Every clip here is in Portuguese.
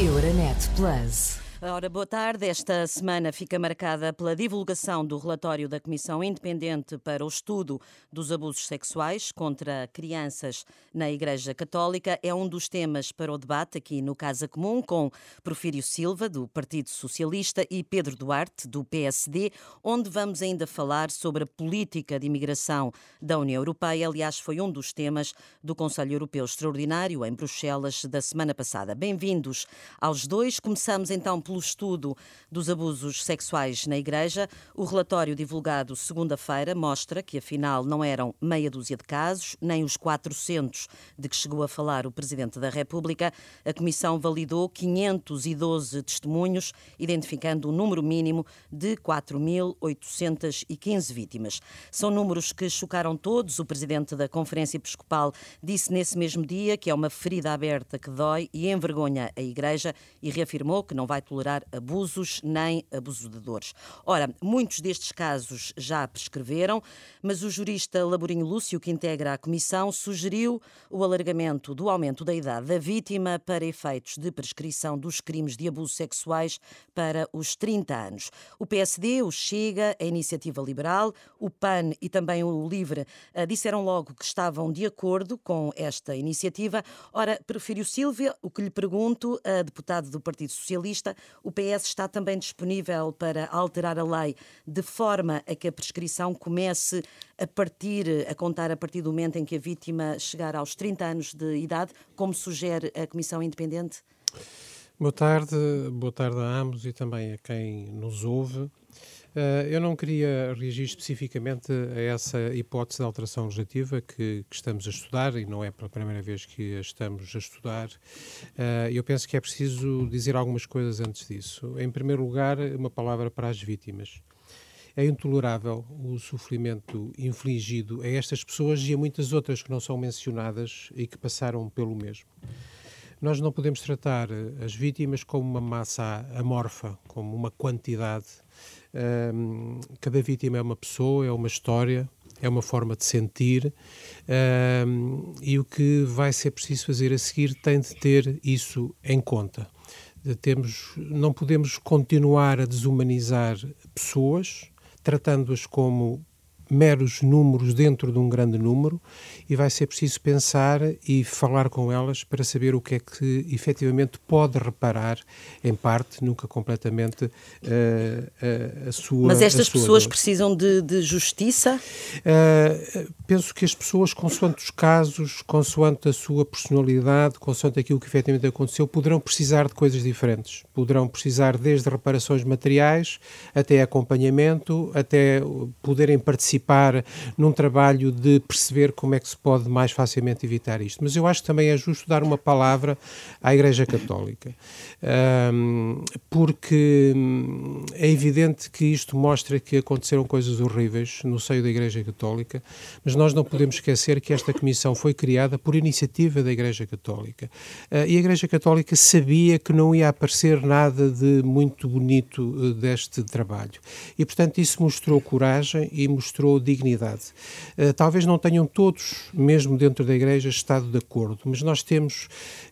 Euronet Plus. Ora, boa tarde. Esta semana fica marcada pela divulgação do relatório da Comissão Independente para o Estudo dos Abusos Sexuais contra Crianças na Igreja Católica. É um dos temas para o debate aqui no Casa Comum, com Porfírio Silva, do Partido Socialista, e Pedro Duarte, do PSD, onde vamos ainda falar sobre a política de imigração da União Europeia. Aliás, foi um dos temas do Conselho Europeu Extraordinário em Bruxelas da semana passada. Bem-vindos aos dois. Começamos então pelo estudo dos abusos sexuais na Igreja. O relatório divulgado segunda-feira mostra que, afinal, não eram meia dúzia de casos, nem os 400 de que chegou a falar o Presidente da República. A Comissão validou 512 testemunhos, identificando o número mínimo de 4.815 vítimas. São números que chocaram todos. O Presidente da Conferência Episcopal disse nesse mesmo dia que é uma ferida aberta que dói e envergonha a Igreja e reafirmou que não vai tolerar tolerar abusos nem abusadores. Ora, muitos destes casos já prescreveram, mas o jurista Laborinho Lúcio, que integra a comissão, sugeriu o alargamento do aumento da idade da vítima para efeitos de prescrição dos crimes de abuso sexuais para os 30 anos. O PSD, o Chega, a Iniciativa Liberal, o PAN e também o Livre eh, disseram logo que estavam de acordo com esta iniciativa. Ora, Prefiro Silvia, o que lhe pergunto, a deputado do Partido Socialista, o PS está também disponível para alterar a lei de forma a que a prescrição comece a partir, a contar a partir do momento em que a vítima chegar aos 30 anos de idade, como sugere a Comissão Independente? Boa tarde, boa tarde a ambos e também a quem nos ouve. Uh, eu não queria reagir especificamente a essa hipótese de alteração legislativa que, que, estamos a estudar, e não é pela primeira vez que a estamos a estudar. Uh, eu penso que é preciso dizer algumas coisas antes disso. Em primeiro lugar, uma palavra para as vítimas. É intolerável o sofrimento infligido a estas pessoas e a muitas outras que não são mencionadas e que passaram pelo mesmo. Nós não podemos tratar as vítimas como uma massa amorfa, como uma quantidade um, cada vítima é uma pessoa, é uma história, é uma forma de sentir um, e o que vai ser preciso fazer a seguir tem de ter isso em conta. Temos, não podemos continuar a desumanizar pessoas, tratando-as como meros números dentro de um grande número e vai ser preciso pensar e falar com elas para saber o que é que efetivamente pode reparar, em parte, nunca completamente, uh, uh, a sua. Mas estas pessoas dor. precisam de, de justiça? Uh, penso que as pessoas, consoante os casos, consoante a sua personalidade, consoante aquilo que efetivamente aconteceu, poderão precisar de coisas diferentes. Poderão precisar desde reparações materiais até acompanhamento, até poderem participar participar num trabalho de perceber como é que se pode mais facilmente evitar isto. Mas eu acho que também é justo dar uma palavra à Igreja Católica, um, porque hum, é evidente que isto mostra que aconteceram coisas horríveis no seio da Igreja Católica, mas nós não podemos esquecer que esta comissão foi criada por iniciativa da Igreja Católica. Uh, e a Igreja Católica sabia que não ia aparecer nada de muito bonito uh, deste trabalho. E, portanto, isso mostrou coragem e mostrou mostrou dignidade. Uh, talvez não tenham todos, mesmo dentro da Igreja, estado de acordo, mas nós temos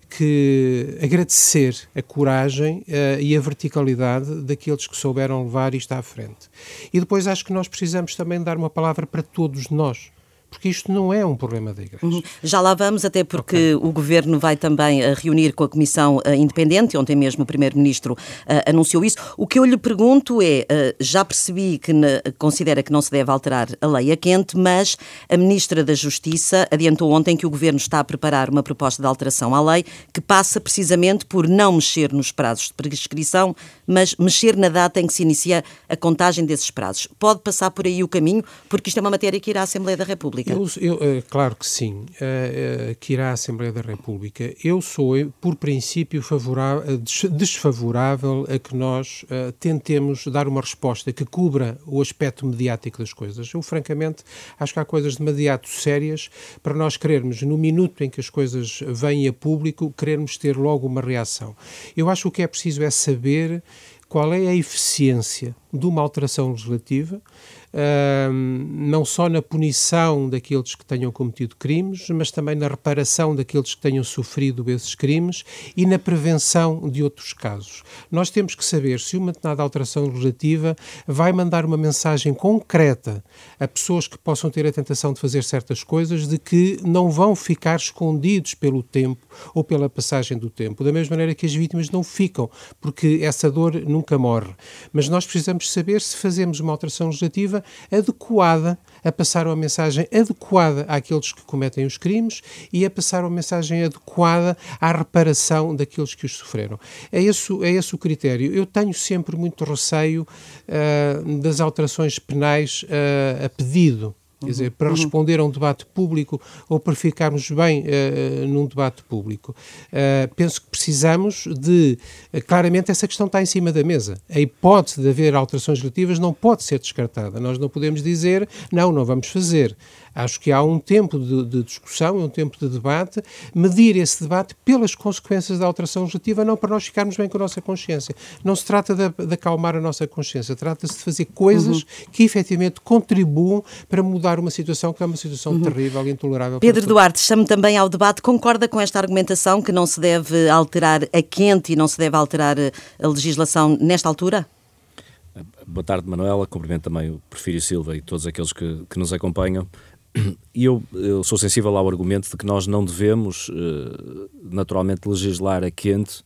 que agradecer a coragem uh, e a verticalidade daqueles que souberam levar isto à frente. E depois acho que nós precisamos também dar uma palavra para todos nós porque isto não é um problema da Igreja. Uhum. Já lá vamos, até porque okay. o Governo vai também uh, reunir com a Comissão uh, Independente, ontem mesmo o Primeiro-Ministro uh, anunciou isso. O que eu lhe pergunto é, já percebi que ne, considera que não se deve alterar a lei a quente, mas a Ministra da Justiça adiantou ontem que o Governo está a preparar uma proposta de alteração à lei que passa precisamente por não mexer nos prazos de prescrição, mas mexer na data em que se inicia a contagem desses prazos. Pode passar por aí o caminho, porque isto é uma matéria que irá à Assembleia da República. República? Eu, eu, eh, claro que sim, uh, uh, que irá à Assembleia da República. Eu sou, por princípio, favorável, desfavorável a que nós tentemos dar uma resposta que cubra o aspecto mediático das coisas. Eu, francamente, acho que há coisas demasiado sérias para nós querermos, no minuto em que as coisas vêm a público, querermos ter logo uma reação. Eu acho que o que é preciso é saber qual é a eficiência de uma alteração legislativa não só na punição daqueles que tenham cometido crimes, mas também na reparação daqueles que tenham sofrido esses crimes e na prevenção de outros casos. Nós temos que saber se uma determinada alteração legislativa vai mandar uma mensagem concreta a pessoas que possam ter a tentação de fazer certas coisas, de que não vão ficar escondidos pelo tempo ou pela passagem do tempo, da mesma maneira que as vítimas não ficam, porque essa dor nunca morre. Mas nós precisamos saber se fazemos uma alteração legislativa adequada a passar uma mensagem adequada àqueles que cometem os crimes e a passar uma mensagem adequada à reparação daqueles que os sofreram. É esse, é esse o critério. Eu tenho sempre muito receio uh, das alterações penais uh, a pedido. Quer dizer, para uhum. responder a um debate público ou para ficarmos bem uh, num debate público. Uh, penso que precisamos de. Uh, claramente, essa questão está em cima da mesa. A hipótese de haver alterações relativas não pode ser descartada. Nós não podemos dizer, não, não vamos fazer. Acho que há um tempo de, de discussão, um tempo de debate, medir esse debate pelas consequências da alteração legislativa, não para nós ficarmos bem com a nossa consciência. Não se trata de, de acalmar a nossa consciência, trata-se de fazer coisas uhum. que efetivamente contribuam para mudar uma situação que é uma situação uhum. terrível e intolerável. Pedro Duarte, chamo também ao debate. Concorda com esta argumentação que não se deve alterar a quente e não se deve alterar a legislação nesta altura? Boa tarde, Manuela. Cumprimento também o Porfírio Silva e todos aqueles que, que nos acompanham. E eu, eu, sou sensível ao argumento de que nós não devemos, uh, naturalmente, legislar a quente,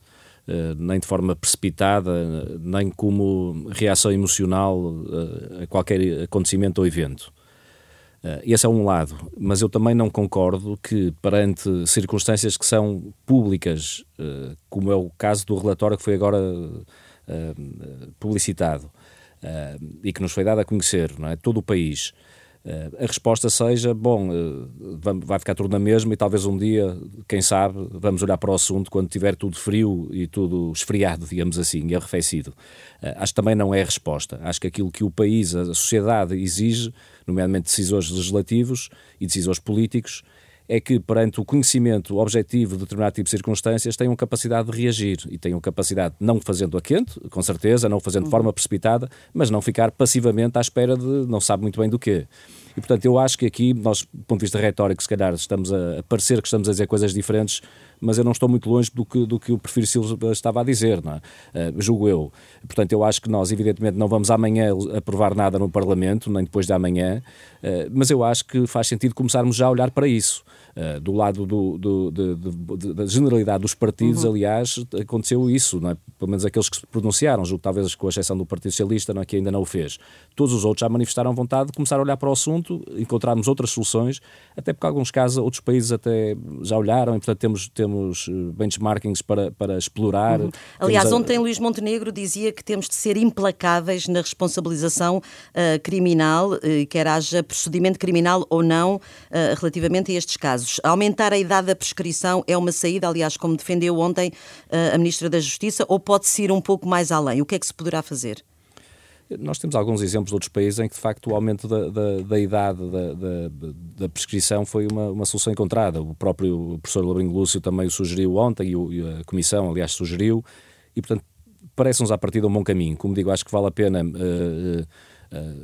uh, nem de forma precipitada, nem como reação emocional uh, a qualquer acontecimento ou evento. esse é um lado, mas eu também não concordo que, perante circunstâncias que são públicas, como é o caso do relatório que foi agora publicitado e que nos foi dado a conhecer, não é? todo o país a resposta seja, bom, eh, vai ficar tudo na mesma e talvez um dia, quem sabe, vamos olhar para o assunto quando tiver tudo frio e tudo esfriado, digamos assim, e arrefecido. Eh, acho que também não é a resposta. Acho que aquilo que o país, a sociedade exige, nomeadamente decisores legislativos e decisores políticos, é que, perante o conhecimento objetivo de determinado tipo de circunstâncias, tenham capacidade de reagir e tenham capacidade, não fazendo a quente, com certeza, não fazendo de uhum. forma precipitada, mas não ficar passivamente à espera de não sabe muito bem do quê. E, portanto, eu acho que aqui, nós, do ponto de vista retórico, se calhar estamos a, parecer que estamos a dizer coisas diferentes, mas eu não estou muito longe do que, do que o Prefiro Silva estava a dizer, não é? Uh, julgo eu. Portanto, eu acho que nós, evidentemente, não vamos amanhã aprovar nada no Parlamento, nem depois de amanhã, uh, mas eu acho que faz sentido começarmos já a olhar para isso. Uh, do lado do, do, da generalidade dos partidos, uhum. aliás, aconteceu isso, não é? pelo menos aqueles que se pronunciaram, julgo talvez com a exceção do Partido Socialista, não é? que ainda não o fez. Todos os outros já manifestaram vontade de começar a olhar para o assunto, encontrarmos outras soluções, até porque, em alguns casos, outros países até já olharam e, portanto, temos, temos eh, benchmarkings para, para explorar. Uhum. Aliás, a... ontem Luís Montenegro dizia que temos de ser implacáveis na responsabilização uh, criminal, uh, quer haja procedimento criminal ou não, uh, relativamente a estes casos. Aumentar a idade da prescrição é uma saída, aliás, como defendeu ontem a Ministra da Justiça, ou pode-se ir um pouco mais além? O que é que se poderá fazer? Nós temos alguns exemplos de outros países em que, de facto, o aumento da, da, da idade da, da, da, prescrição foi uma, uma solução encontrada. O próprio professor Labrinho Lúcio também o sugeriu ontem, e, o, e a Comissão, aliás, sugeriu, e, portanto, parece-nos a partir de um bom caminho. Como digo, acho que vale a pena. Uh,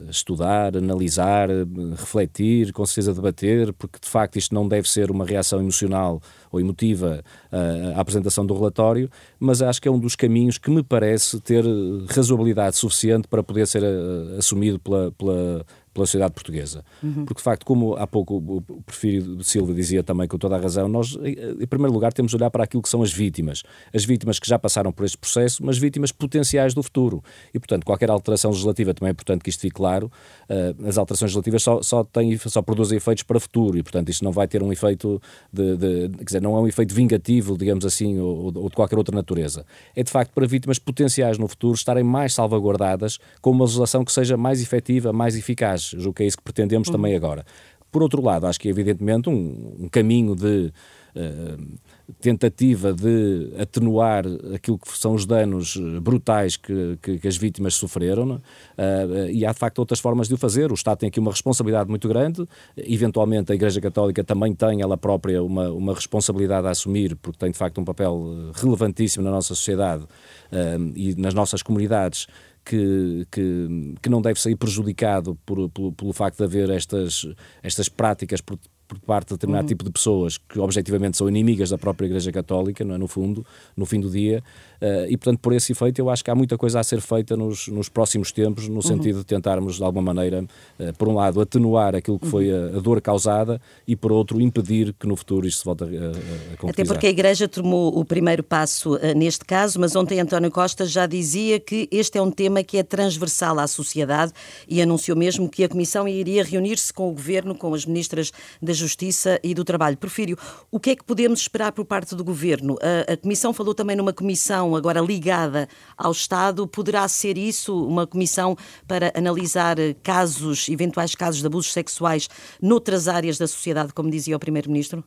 estudar, analisar, refletir, com certeza debater, porque de facto isto não deve ser uma reação emocional ou emotiva uh, à apresentação do relatório, mas acho que é um dos caminhos que me parece ter razoabilidade suficiente para poder ser uh, assumido pela, pela pela sociedade portuguesa. Uhum. Porque, de facto, como há pouco o Prefiro Silva dizia também com toda a razão, nós, em primeiro lugar, temos de olhar para aquilo que são as vítimas. As vítimas que já passaram por este processo, mas vítimas potenciais do futuro. E, portanto, qualquer alteração legislativa, também é importante que isto fique claro, uh, as alterações legislativas só, só, têm, só produzem efeitos para o futuro e, portanto, isto não vai ter um efeito de, de quer dizer, não é um efeito vingativo, digamos assim, ou, ou de qualquer outra natureza. É, de facto, para vítimas potenciais no futuro estarem mais salvaguardadas com uma legislação que seja mais efetiva, mais eficaz julgo que é isso que pretendemos uhum. também agora. Por outro lado, acho que é evidentemente um, um caminho de uh, tentativa de atenuar aquilo que são os danos brutais que, que, que as vítimas sofreram, uh, e há de facto outras formas de o fazer. O Estado tem aqui uma responsabilidade muito grande, eventualmente a Igreja Católica também tem ela própria uma, uma responsabilidade a assumir, porque tem de facto um papel relevantíssimo na nossa sociedade uh, e nas nossas comunidades que, que, que não deve sair prejudicado por, pelo, pelo facto de haver estas, estas práticas por, por parte de determinado uhum. tipo de pessoas que objetivamente são inimigas da própria Igreja Católica, não é? no fundo, no fim do dia, uh, e portanto por esse efeito eu acho que há muita coisa a ser feita nos, nos próximos tempos, no uhum. sentido de tentarmos de alguma maneira, uh, por um lado, atenuar aquilo que foi a, a, dor causada e por outro, impedir que no futuro isto se volte a, a, a Até porque a Igreja tomou o primeiro passo uh, neste caso, mas ontem António Costa já dizia que este é um tema que é transversal à sociedade e anunciou mesmo que a Comissão iria reunir-se com o Governo, com as ministras da Justiça e do Trabalho. Porfírio, o que é que podemos esperar por parte do Governo? A Comissão falou também numa comissão agora ligada ao Estado. Poderá ser isso uma comissão para analisar casos, eventuais casos de abusos sexuais noutras áreas da sociedade, como dizia o Primeiro-Ministro?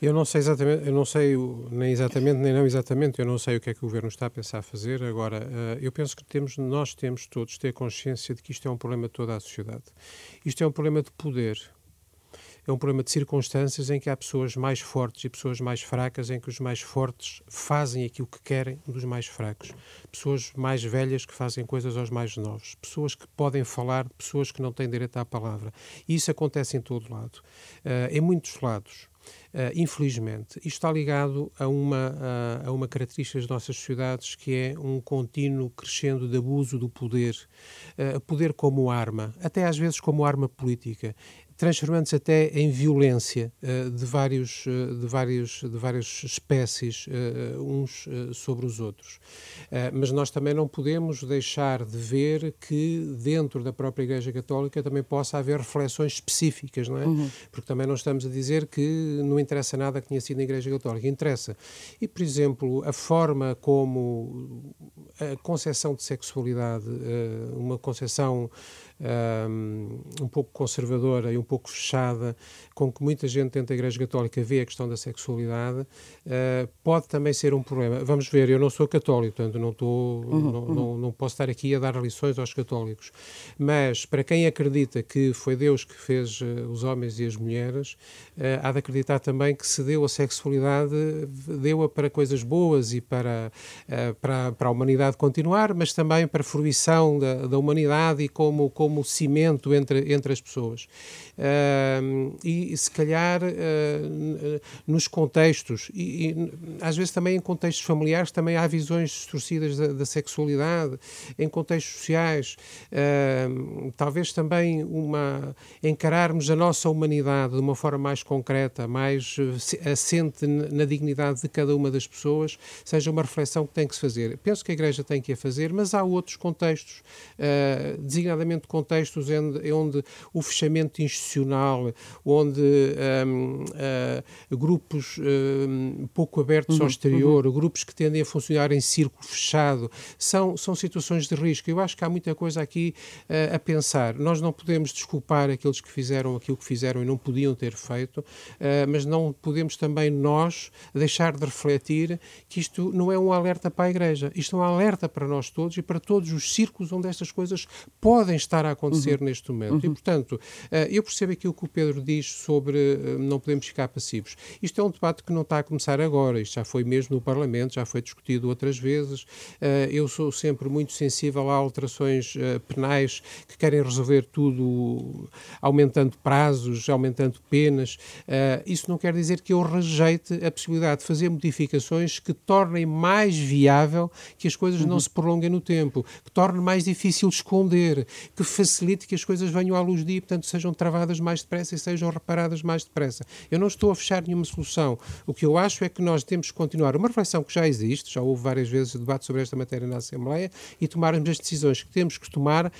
Eu não sei exatamente, eu não sei nem exatamente nem não exatamente, eu não sei o que é que o governo está a pensar fazer. Agora, eh, eu penso que temos, nós temos todos ter consciência de que isto é um problema de toda a sociedade. Isto é um problema de poder é um problema de circunstâncias em que há pessoas mais fortes e pessoas mais fracas, em que os mais fortes fazem aquilo que querem dos mais fracos. Pessoas mais velhas que fazem coisas aos mais novos. Pessoas que podem falar, pessoas que não têm direito à palavra. E isso acontece em todo lado. Uh, em muitos lados. Uh, infelizmente, isto está ligado a uma, uh, a uma característica das nossas sociedades que é um contínuo crescendo de abuso do poder, uh, poder como arma, até às vezes como arma política transformando-se até em violência uh, de, vários, uh, de, vários, de várias espécies, uh, uns sobre os outros. mas nós também não podemos deixar de ver que dentro da própria Igreja Católica também possa haver reflexões específicas, não é? Uhum. Porque também não estamos a dizer que não interessa nada que tenha sido na Igreja Católica, interessa. E, por exemplo, a forma como a concepção de sexualidade, uma concepção um, pouco conservadora e um pouco fechada, com que muita gente dentro da Igreja Católica vê a questão da sexualidade, uh, pode também ser um problema. Vamos ver, eu não sou católico, portanto não, estou, uhum, não, uhum. Não, não, posso estar aqui a dar lições aos católicos, mas para quem acredita que foi Deus que fez uh, os homens e as mulheres, uh, há de acreditar também que se deu a sexualidade, deu-a para coisas boas e para, para, para a humanidade continuar, mas também para a fruição da, da humanidade e como, como como cimento entre, entre as pessoas. Uh, e se calhar uh, nos contextos, e, e, às vezes também em contextos familiares, também há visões distorcidas da, da sexualidade, em contextos sociais, uh, talvez também uma encararmos a nossa humanidade de uma forma mais concreta, mais eh, assente na dignidade de cada uma das pessoas, seja uma reflexão que tem que se fazer. Penso que a Igreja tem que a fazer, mas há outros contextos, uh, designadamente contextos onde, onde o fechamento institucional, onde um, uh, eh, grupos um, pouco abertos uhum, ao exterior, uhum. grupos que tendem a funcionar em círculo fechado, são, são situações de risco. Eu acho que há muita coisa aqui uh, a pensar. Nós não podemos desculpar aqueles que fizeram aquilo que fizeram e não podiam ter feito, uh, mas não podemos também nós deixar de refletir que isto não é um alerta para a Igreja, isto é um alerta para nós todos e para todos os círculos onde estas coisas podem estar a acontecer uhum. neste momento. Uhum. E, portanto, eh, eu percebo aquilo que o Pedro diz sobre eh, não podemos ficar passivos. Isto é um debate que não está a começar agora, isto já foi mesmo no Parlamento, já foi discutido outras vezes. Eh, eu sou sempre muito sensível a alterações penais que querem resolver tudo aumentando prazos, aumentando penas. Isso não quer dizer que eu rejeite a possibilidade de fazer modificações que tornem mais viável que as coisas uhum. não se prolonguem no tempo, que tornem mais difícil esconder, que facilite que as coisas venham à luz do dia e, portanto, sejam travadas mais depressa e sejam reparadas mais depressa. Eu não estou a fechar nenhuma solução. O que eu acho é que nós temos que continuar uma reflexão que já existe, já houve várias vezes debate sobre esta matéria na Assembleia, e tomarmos as decisões que temos que tomar uh,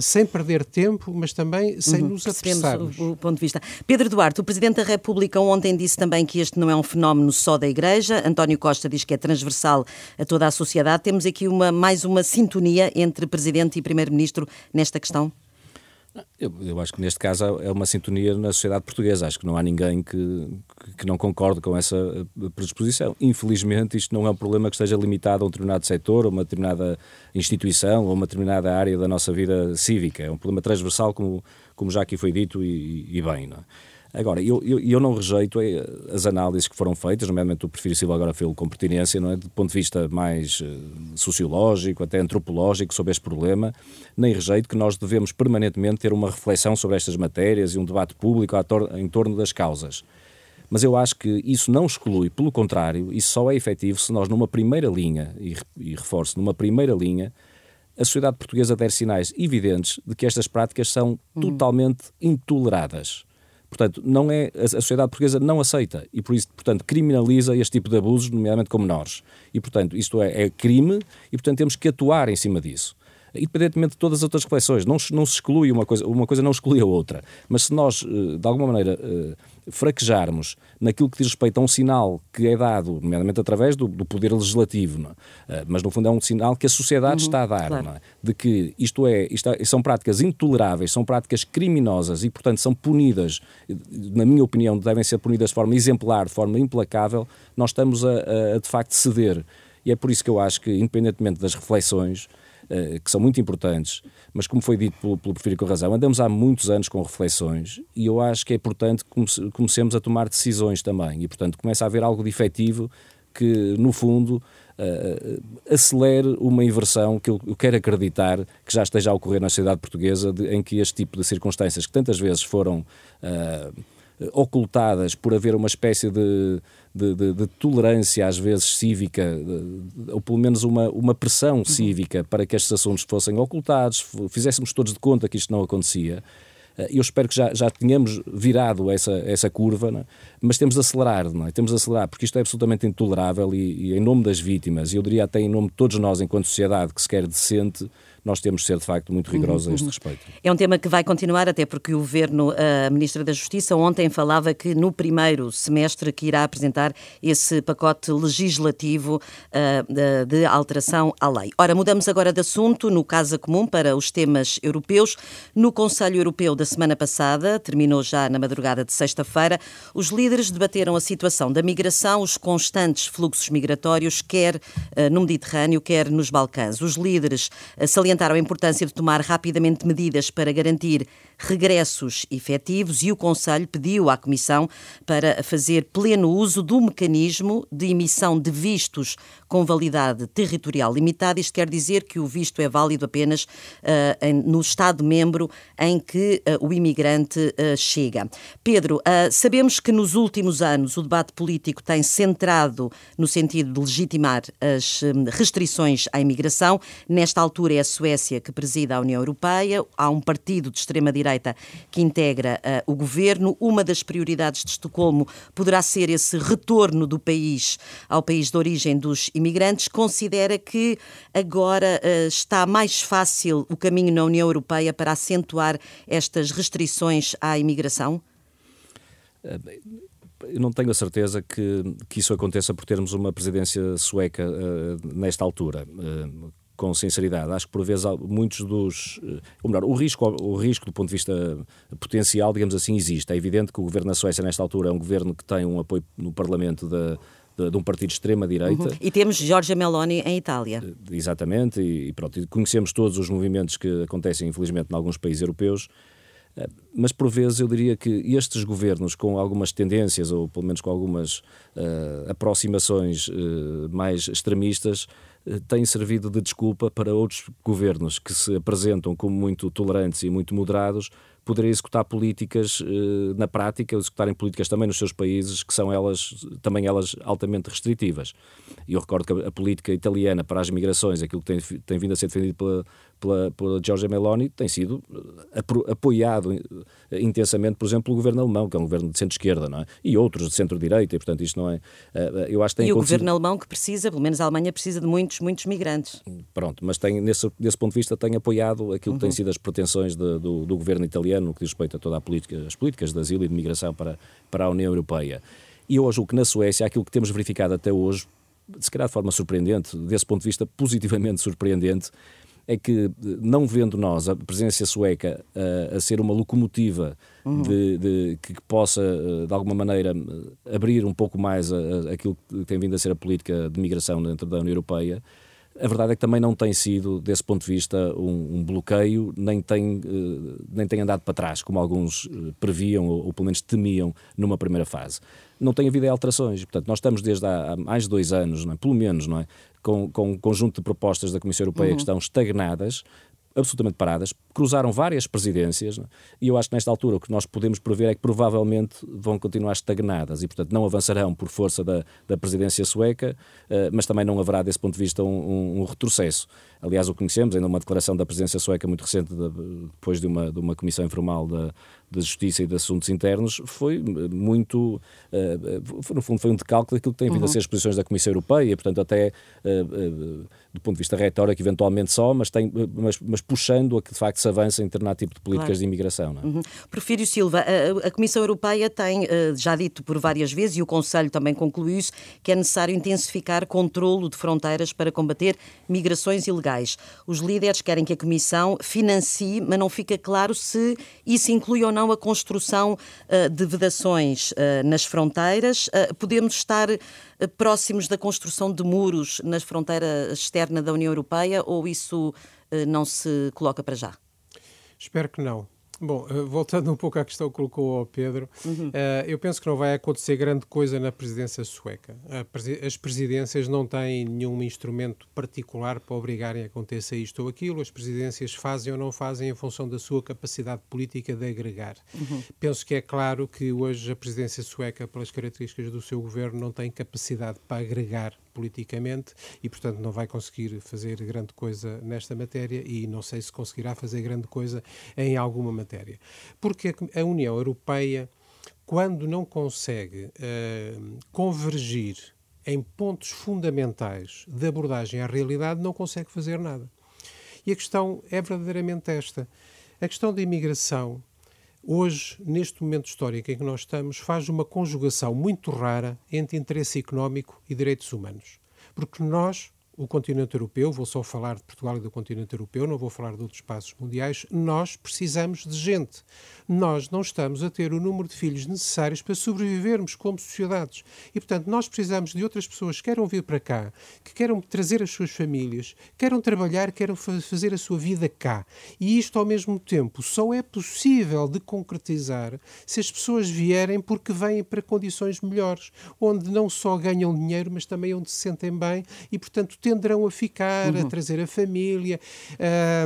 sem perder tempo, mas também sem uhum, nos apressarmos. O, o ponto de vista. Pedro Duarte, o Presidente da República ontem disse também que este não é um fenómeno só da Igreja. António Costa diz que é transversal a toda a sociedade. Temos aqui uma, mais uma sintonia entre Presidente e Primeiro-Ministro nesta questão? Eu, eu, acho que neste caso é uma sintonia na sociedade portuguesa. Acho que não há ninguém que, que não concorde com essa eh, predisposição. Infelizmente, isto não é um problema que esteja limitado a um determinado setor, a uma determinada instituição, ou uma determinada área da nossa vida cívica. É um problema transversal, como, como já aqui foi dito, e, e bem. Não é? Agora, eu, eu, eu, não rejeito eh, as análises que foram feitas, nomeadamente o perfil Silva agora fez com pertinência, não é? do ponto de vista mais uh, sociológico, até antropológico, sobre este problema, nem rejeito que nós devemos permanentemente ter uma reflexão sobre estas matérias e um debate público em torno das causas. Mas eu acho que isso não exclui, pelo contrário, isso só é efetivo se nós, numa primeira linha, e, e reforço, numa primeira linha, a sociedade portuguesa der sinais evidentes de que estas práticas são uhum. totalmente intoleradas. Portanto, não é, a sociedade portuguesa não aceita e, por isso, portanto, criminaliza este tipo de abusos, nomeadamente com menores. E, portanto, isto é, é crime e, portanto, temos que atuar em cima disso independentemente de todas as outras reflexões. Não, não se exclui uma coisa, uma coisa não exclui a outra. Mas se nós, eh, de alguma maneira, eh, fraquejarmos naquilo que diz respeito a um sinal que é dado, nomeadamente através do, do poder legislativo, é? mas no fundo é um sinal que a sociedade uhum, está a dar, claro. é? de que isto é, isto é, são práticas intoleráveis, são práticas criminosas e, portanto, são punidas, na minha opinião, devem ser punidas de forma exemplar, de forma implacável, nós estamos a, a, a de facto ceder. E é por isso que eu acho que, independentemente das reflexões, eh, que são muito importantes, mas como foi dito pelo, pelo Porfírio com razão, andamos há muitos anos com reflexões e eu acho que é importante que comecemos a tomar decisões também. E, portanto, começa a haver algo de efetivo que, no fundo, uh, acelere uma inversão que eu, eu, quero acreditar que já esteja a ocorrer na sociedade portuguesa, de, em que este tipo de circunstâncias que tantas vezes foram uh, ocultadas por haver uma espécie de de, de, de, tolerância, às vezes cívica, ou pelo menos uma, uma pressão cívica para que estes assuntos fossem ocultados, fizéssemos todos de conta que isto não acontecia. Eh, eu espero que já, já tenhamos virado essa, essa curva, é? mas temos de acelerar, não é? temos de acelerar, porque isto é absolutamente intolerável e, e, em nome das vítimas, e eu diria até em nome de todos nós, enquanto sociedade que se quer decente, nós temos de ser, de facto, muito rigorosos uhum, a este uhum. respeito. É um tema que vai continuar, até porque o Governo, a Ministra da Justiça, ontem falava que no primeiro semestre que irá apresentar esse pacote legislativo uh, de alteração à lei. Ora, mudamos agora de assunto, no Casa Comum, para os temas europeus. No Conselho Europeu da semana passada, terminou já na madrugada de sexta-feira, os líderes debateram a situação da migração, os constantes fluxos migratórios, quer uh, no Mediterrâneo, quer nos Balcãs. Os líderes uh, salientaram a importância de tomar rapidamente medidas para garantir regressos efetivos e o Conselho pediu à Comissão para fazer pleno uso do mecanismo de emissão de vistos com validade territorial limitada. Isto quer dizer que o visto é válido apenas uh, no Estado-membro em que uh, o imigrante uh, chega. Pedro, sabemos que nos últimos anos o debate político tem centrado no sentido de legitimar as um, restrições à imigração. Nesta altura é a Suécia que presida a União Europeia. Há um partido de extrema-direita que integra o governo. Uma das prioridades de Estocolmo poderá ser esse retorno do país ao país de origem dos imigrantes, considera que agora uh, está mais fácil o caminho na União Europeia para acentuar estas restrições à imigração? Eh, eu não tenho a certeza que, que isso aconteça por termos uma presidência sueca uh, nesta altura. Uh, com sinceridade. Acho que por vezes muitos dos, ou melhor, o risco, o risco do ponto de vista potencial, digamos assim, existe. É evidente que o governo da Suécia nesta altura é um governo que tem um apoio no Parlamento da, de, de um partido de extrema-direita. Uhum. E temos Giorgia Meloni em Itália. Eh, exatamente, e, e pronto, conhecemos todos os movimentos que acontecem, infelizmente, em alguns países europeus eh, mas por vezes eu diria que estes governos com algumas tendências ou pelo menos com algumas uh, aproximações uh, mais extremistas têm servido de desculpa para outros governos que se apresentam como muito tolerantes e muito moderados poderem executar políticas eh, na prática, executarem políticas também nos seus países, que são elas, também elas altamente restritivas. E eu recordo que a, política italiana para as migrações, aquilo que tem, tem vindo a ser defendido pela, pela, pela Giorgia Meloni, tem sido eh, apoiado eh, intensamente, por exemplo, pelo governo alemão, que é um governo de centro-esquerda, não é? E outros de centro-direita, e portanto isto não é... Eu acho que tem e o governo alemão que precisa, pelo menos a Alemanha precisa de muitos, muitos migrantes. Pronto, mas tem, nesse, desse ponto de vista tem apoiado aquilo uhum. que têm sido as pretensões de, do, do governo italiano no que diz respeito a toda a política, as políticas de asilo e de migração para, para a União Europeia. E hoje, o que na Suécia, aquilo que temos verificado até hoje, se calhar de forma surpreendente, desse ponto de vista positivamente surpreendente, é que, não vendo nós a presença sueca a, a ser uma locomotiva uhum. de, de, que possa, de alguma maneira, abrir um pouco mais a, aquilo que tem vindo a ser a política de migração dentro da União Europeia, a verdade é que também não tem sido, desse ponto de vista, um, um bloqueio, nem tem, uh, nem tem andado para trás, como alguns uh, previam ou, ou, pelo menos temiam numa primeira fase. Não tem havido alterações. Portanto, nós estamos desde há, há mais de dois anos, não é? pelo menos, não é? Com, com um conjunto de propostas da Comissão Europeia uhum. que estão estagnadas, absolutamente paradas, cruzaram várias presidências, é? e eu acho que nesta altura o que nós podemos prever é que provavelmente vão continuar estagnadas e, portanto, não avançarão por força da, da presidência sueca, uh, mas também não haverá, desse ponto de vista, um, um, um, retrocesso. Aliás, o conhecemos, ainda uma declaração da presidência sueca muito recente, de, depois de uma, de uma comissão informal da, de Justiça e de Assuntos Internos, foi muito, uh, foi, no fundo, foi um decalque daquilo que tem vindo uhum. a ser as posições da Comissão Europeia, portanto, até uh, do ponto de vista retórico, eventualmente só, mas, tem, mas, mas puxando a que de facto se avança em determinado tipo de políticas claro. de imigração. Não é? uhum. Porfírio Silva, a, a, Comissão Europeia tem uh, já dito por várias vezes, e o Conselho também concluiu isso, que é necessário intensificar controlo de fronteiras para combater migrações ilegais. Os líderes querem que a Comissão financie, mas não fica claro se isso inclui ou não a construção uh, de vedações uh, nas fronteiras. podemos estar próximos da construção de muros na fronteira externa da União Europeia ou isso não se coloca para já? Espero que não. Bom, eh, voltando um pouco à questão que colocou ao Pedro, uhum. uh, eu penso que não vai acontecer grande coisa na presidência sueca. As presidências não têm nenhum instrumento particular para obrigarem a aconteça isto ou aquilo. As presidências fazem ou não fazem em função da sua capacidade política de agregar. Uhum. Penso que é claro que hoje a presidência sueca, pelas características do seu governo, não tem capacidade para agregar politicamente e, portanto, não vai conseguir fazer grande coisa nesta matéria e não sei se conseguirá fazer grande coisa em alguma matéria. Porque a União Europeia, quando não consegue uh, convergir em pontos fundamentais de abordagem à realidade, não consegue fazer nada. E a questão é verdadeiramente esta. A questão da imigração hoje, neste momento histórico em que nós estamos, faz uma conjugação muito rara entre interesse económico e direitos humanos. Porque nós, o continente europeu, vou só falar de Portugal e do continente europeu, não vou falar de outros espaços mundiais, nós precisamos de gente. Nós não estamos a ter o número de filhos necessários para sobrevivermos como sociedades. E, portanto, nós precisamos de outras pessoas que queiram vir para cá, que queiram trazer as suas famílias, queiram trabalhar, queiram fazer a sua vida cá. E isto, ao mesmo tempo, só é possível de concretizar se as pessoas vierem porque vêm para condições melhores, onde não só ganham dinheiro, mas também onde se sentem bem e, portanto, tenderão a ficar, uhum. a trazer a família.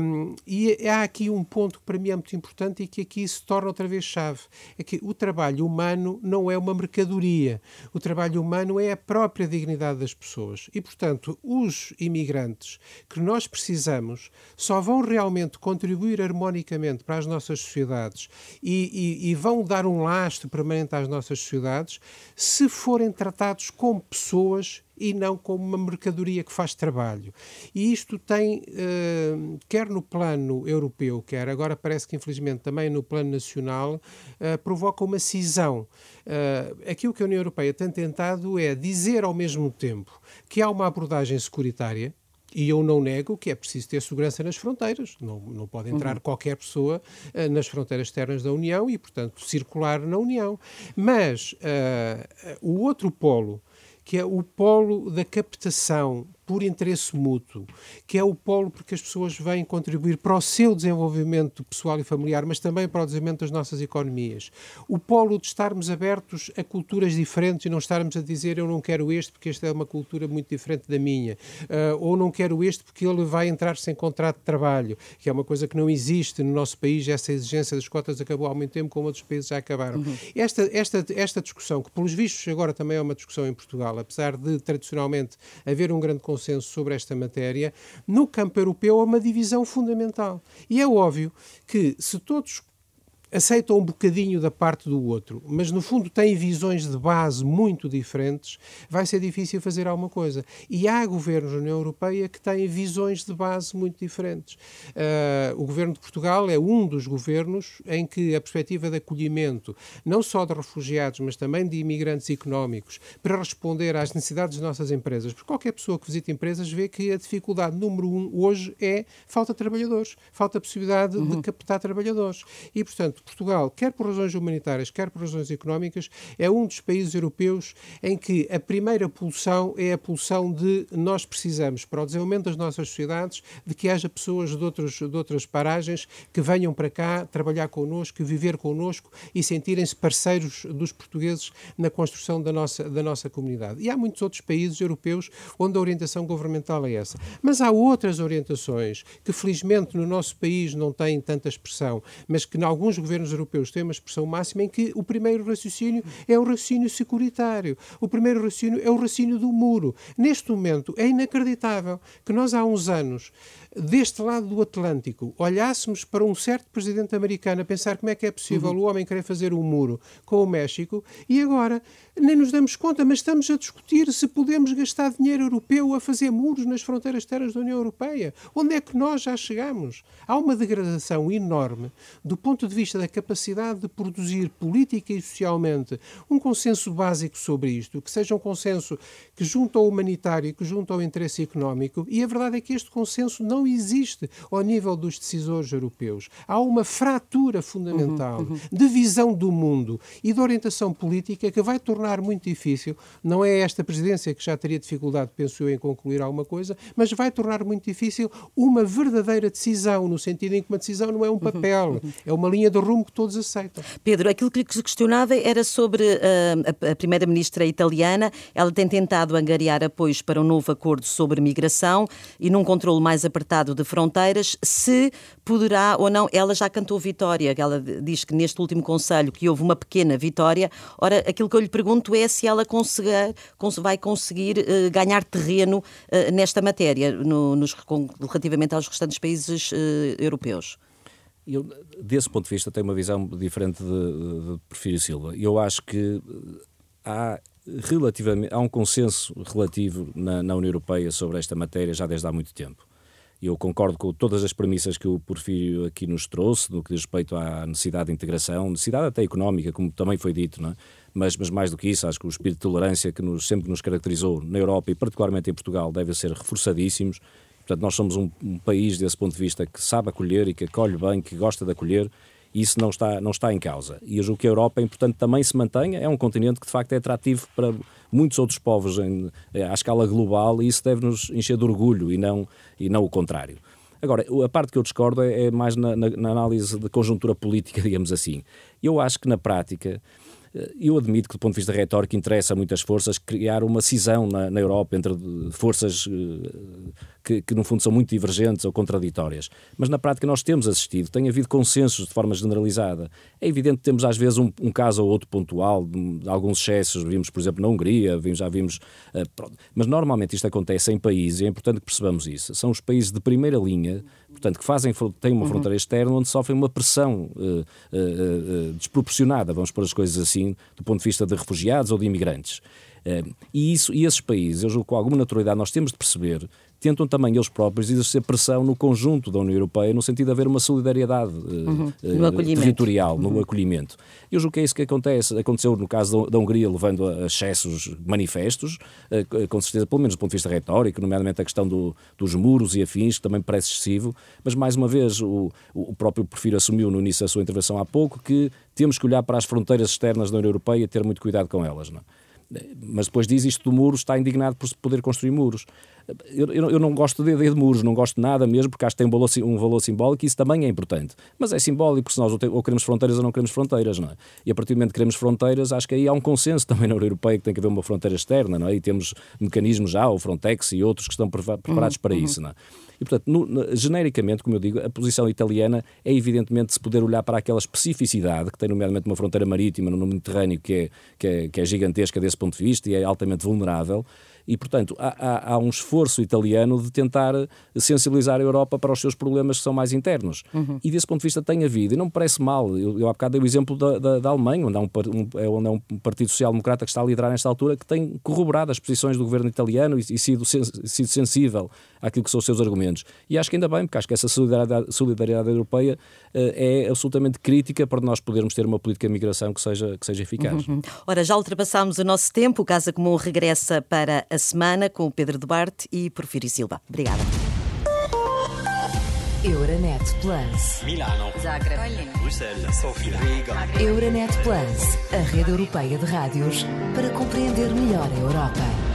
Um, e há aqui um ponto que para mim é muito importante e que aqui se torna outra vez chave. É que o trabalho humano não é uma mercadoria. O trabalho humano é a própria dignidade das pessoas. E, portanto, os imigrantes que nós precisamos só vão realmente contribuir harmonicamente para as nossas sociedades e, e, e vão dar um lastro permanente às nossas sociedades se forem tratados como pessoas e não como uma mercadoria que faz trabalho. E isto tem, uh, quer no plano europeu, quer agora parece que infelizmente também no plano nacional, uh, provoca uma cisão. Uh, aquilo que a União Europeia tem tentado é dizer ao mesmo tempo que há uma abordagem securitária, e eu não nego que é preciso ter segurança nas fronteiras. Não, não pode entrar uhum. qualquer pessoa uh, nas fronteiras externas da União e, portanto, circular na União. Mas uh, o outro polo, que é o polo da captação por interesse mútuo, que é o polo porque as pessoas vêm contribuir para o seu desenvolvimento pessoal e familiar, mas também para o desenvolvimento das nossas economias. O polo de estarmos abertos a culturas diferentes e não estarmos a dizer eu não quero este porque esta é uma cultura muito diferente da minha, uh, ou não quero este porque ele vai entrar sem contrato de trabalho, que é uma coisa que não existe no nosso país, essa exigência das cotas acabou há muito tempo, como outros países já acabaram. Uhum. Esta, esta, esta discussão, que pelos vistos agora também é uma discussão em Portugal, apesar de tradicionalmente haver um grande consenso sobre esta matéria, no campo europeu há uma divisão fundamental. E é óbvio que se todos aceitam um bocadinho da parte do outro, mas no fundo têm visões de base muito diferentes, vai ser difícil fazer alguma coisa. E há governos na União Europeia que têm visões de base muito diferentes. Uh, o governo de Portugal é um dos governos em que a perspectiva de acolhimento, não só de refugiados, mas também de imigrantes económicos, para responder às necessidades das nossas empresas, porque qualquer pessoa que visita empresas vê que a dificuldade número um hoje é falta de trabalhadores, falta a possibilidade uhum. de captar trabalhadores. E, portanto, Portugal, quer por razões humanitárias, quer por razões económicas, é um dos países europeus em que a primeira pulsão é a pulsão de nós precisamos, para o desenvolvimento das nossas sociedades, de que haja pessoas de, outros, de outras paragens que venham para cá trabalhar connosco, viver connosco e sentirem-se parceiros dos portugueses na construção da nossa, da nossa comunidade. E há muitos outros países europeus onde a orientação governamental é essa. Mas há outras orientações que, felizmente, no nosso país não têm tanta expressão, mas que em alguns governos europeus têm uma expressão máxima em que o primeiro raciocínio é o raciocínio securitário. O primeiro raciocínio é o raciocínio do muro. Neste momento, é inacreditável que nós, há uns anos, deste lado do Atlântico, olhássemos para um certo presidente americano a pensar como é que é possível uhum. o homem querer fazer um muro com o México e agora nem nos damos conta, mas estamos a discutir se podemos gastar dinheiro europeu a fazer muros nas fronteiras terras da União Europeia. Onde é que nós já chegamos? Há uma degradação enorme do ponto de vista da capacidade de produzir política e socialmente um consenso básico sobre isto, que seja um consenso que junto ao humanitário que junto ao interesse económico, e a verdade é que este consenso não existe ao nível dos decisores europeus. Há uma fratura fundamental uhum, uhum. de visão do mundo e de orientação política que vai tornar tornar muito difícil, não é esta presidência que já teria dificuldade, penso eu, em concluir alguma coisa, mas vai tornar muito difícil uma verdadeira decisão, no sentido em que uma decisão não é um papel, uhum. é uma linha de rumo que todos aceitam. Pedro, aquilo que se questionava era sobre uh, a primeira-ministra italiana. Ela tem tentado angariar apoios para um novo acordo sobre migração e num controle mais apertado de fronteiras, se poderá ou não. Ela já cantou vitória, ela diz que neste último Conselho que houve uma pequena vitória. Ora, aquilo que eu lhe pergunto é se ela conseguir, vai conseguir uh, ganhar terreno uh, nesta matéria, no, nos, relativamente aos restantes países europeus. Eu, desse ponto de vista, tenho uma visão diferente de, de, de Porfírio Silva. Eu acho que há relativamente há um consenso relativo na, na União Europeia sobre esta matéria já desde há muito tempo. Eu concordo com todas as premissas que o Porfírio aqui nos trouxe, no que diz respeito à necessidade de integração, necessidade até económica, como também foi dito, é? mas, mas mais do que isso, acho que o espírito de tolerância que nos, sempre nos caracterizou na Europa e particularmente em Portugal deve ser reforçadíssimos. Portanto, nós somos um, um país, desse ponto de vista, que sabe acolher e que acolhe bem, que gosta de acolher, e isso não está, não está em causa. E eu julgo que a Europa é importante também se mantenha, é um continente que de facto é atrativo para muitos outros povos em, eh, à escala global e isso deve nos encher de orgulho e não, e não o contrário. Agora, a parte que eu discordo é, é mais na, na, na análise de conjuntura política, digamos assim. Eu acho que na prática eu admito que, do ponto de vista retórico, interessa a muitas forças criar uma cisão na, na Europa entre forças uh, que, que, no fundo, são muito divergentes ou contraditórias. Mas, na prática, nós temos assistido, tem havido consensos de forma generalizada. É evidente que temos, às vezes, um, um caso ou outro pontual, de, alguns excessos, vimos, por exemplo, na Hungria, vimos, já vimos. Uh, mas, normalmente, isto acontece em países, e é importante que percebamos isso. São os países de primeira linha, portanto, que fazem, têm uma uhum. fronteira externa onde sofrem uma pressão uh, desproporcionada, vamos pôr as coisas assim, do ponto de vista de refugiados ou de imigrantes. Uh, e, isso, e esses países, eu julgo com alguma naturalidade nós temos de perceber tentam também eles próprios exercer pressão no conjunto da União Europeia, no sentido de haver uma solidariedade eh, uhum. uh, territorial, uhum. no acolhimento. Eu julgo que é isso que acontece. Aconteceu no caso da Hungria, levando a excessos manifestos, uh, com certeza, pelo menos do ponto de vista retórico, nomeadamente a questão do, dos muros e afins, que também parece excessivo, mas mais uma vez o, o próprio Porfírio assumiu no início da sua intervenção há pouco que temos que olhar para as fronteiras externas da União Europeia e ter muito cuidado com elas. Não? É? Mas depois diz isto do muro, está indignado por poder construir muros. Eu, eu, eu, não gosto de, de, muros, não gosto de nada mesmo, porque acho que tem um valor, um valor simbólico e isso também é importante. Mas é simbólico, se nós ou queremos fronteiras ou não queremos fronteiras, não é? E a partir do momento que queremos fronteiras, acho que aí há um consenso também na União Europeia que tem que haver uma fronteira externa, não é? E temos mecanismos já, o Frontex e outros que estão preparados uhum, para uhum. isso, não é? E, portanto, no, no, genericamente, como eu digo, a posição italiana é evidentemente se poder olhar para aquela especificidade que tem, nomeadamente, uma fronteira marítima no Mediterrâneo que é, que é, que é gigantesca desse ponto de vista e é altamente vulnerável e, portanto, há, há, há, um esforço italiano de tentar sensibilizar a Europa para os seus problemas que são mais internos. Uhum. E desse ponto de vista tem havido, e não me parece mal, eu, eu há bocado dei o exemplo da, da, da Alemanha, onde há, um, um, é, onde há um Partido Social-Democrata que está a liderar nesta altura, que tem corroborado as posições do governo italiano e, e sido, sido sensível àquilo que são os seus argumentos. E acho que ainda bem, porque acho que essa solidariedade, solidariedade europeia é absolutamente crítica para nós podermos ter uma política de migração que seja, que seja eficaz. Uhum. Ora, já ultrapassámos o nosso tempo, o Casa Comum regressa para a semana com o Pedro Duarte e Porfírio Silva. Obrigada. Euronet Plus. Milano. Zagreb. Bruxelas. Sofia. Riga. Euronet Plus, a rede europeia de rádios para compreender melhor a Europa.